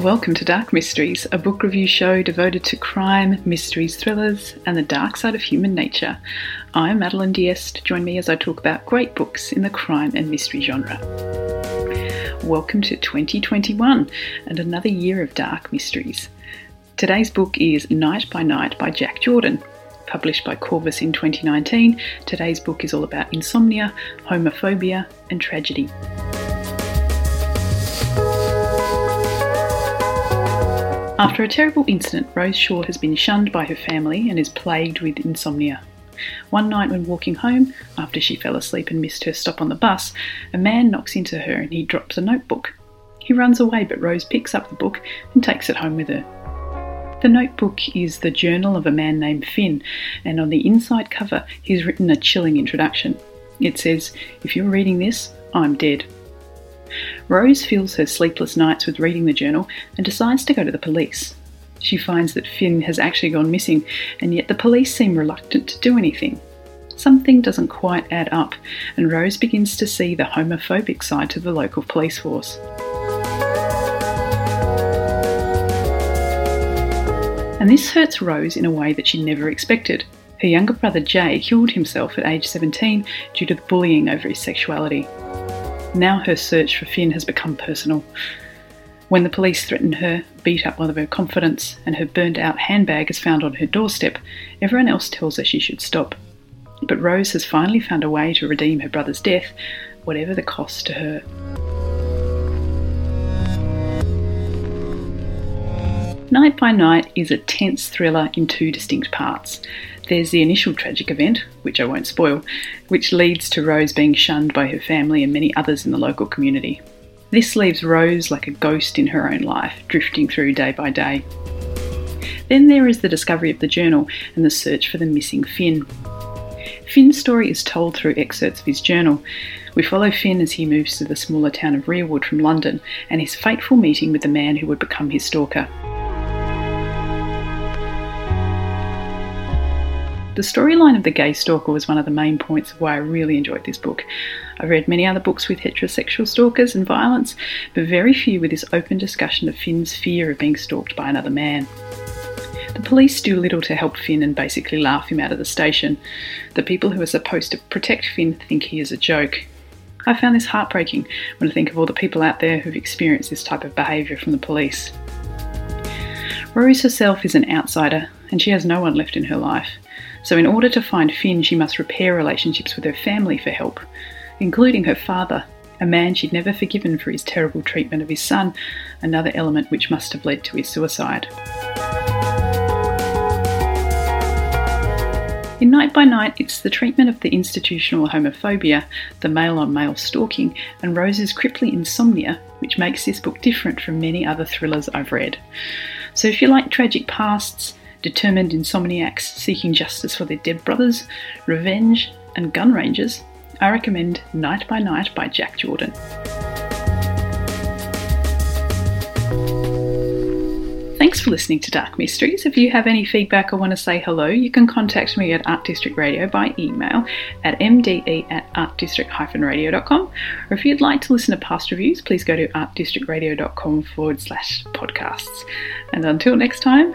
Welcome to Dark Mysteries, a book review show devoted to crime, mysteries, thrillers, and the dark side of human nature. I'm Madeline Diest. Join me as I talk about great books in the crime and mystery genre. Welcome to 2021 and another year of dark mysteries. Today's book is Night by Night by Jack Jordan. Published by Corvus in 2019, today's book is all about insomnia, homophobia, and tragedy. After a terrible incident, Rose Shaw has been shunned by her family and is plagued with insomnia. One night, when walking home, after she fell asleep and missed her stop on the bus, a man knocks into her and he drops a notebook. He runs away, but Rose picks up the book and takes it home with her. The notebook is the journal of a man named Finn, and on the inside cover, he's written a chilling introduction. It says, If you're reading this, I'm dead. Rose fills her sleepless nights with reading the journal and decides to go to the police. She finds that Finn has actually gone missing, and yet the police seem reluctant to do anything. Something doesn't quite add up, and Rose begins to see the homophobic side to the local police force. And this hurts Rose in a way that she never expected. Her younger brother Jay killed himself at age 17 due to the bullying over his sexuality. Now her search for Finn has become personal. When the police threaten her, beat up one of her confidants, and her burned out handbag is found on her doorstep, everyone else tells her she should stop. But Rose has finally found a way to redeem her brother's death, whatever the cost to her. Night by Night is a tense thriller in two distinct parts. There's the initial tragic event, which I won't spoil, which leads to Rose being shunned by her family and many others in the local community. This leaves Rose like a ghost in her own life, drifting through day by day. Then there is the discovery of the journal and the search for the missing Finn. Finn's story is told through excerpts of his journal. We follow Finn as he moves to the smaller town of Rearwood from London and his fateful meeting with the man who would become his stalker. The storyline of the gay stalker was one of the main points of why I really enjoyed this book. I've read many other books with heterosexual stalkers and violence, but very few with this open discussion of Finn's fear of being stalked by another man. The police do little to help Finn and basically laugh him out of the station. The people who are supposed to protect Finn think he is a joke. I found this heartbreaking when I think of all the people out there who've experienced this type of behaviour from the police. Rose herself is an outsider, and she has no one left in her life. So, in order to find Finn, she must repair relationships with her family for help, including her father, a man she'd never forgiven for his terrible treatment of his son, another element which must have led to his suicide. In Night by Night, it's the treatment of the institutional homophobia, the male on male stalking, and Rose's crippling insomnia which makes this book different from many other thrillers I've read. So, if you like tragic pasts, determined insomniacs seeking justice for their dead brothers, revenge, and gun ranges, I recommend Night by Night by Jack Jordan. Thanks for listening to Dark Mysteries. If you have any feedback or want to say hello, you can contact me at Art District Radio by email at mde at artdistrict-radio.com. Or if you'd like to listen to past reviews, please go to artdistrictradio.com forward slash podcasts. And until next time,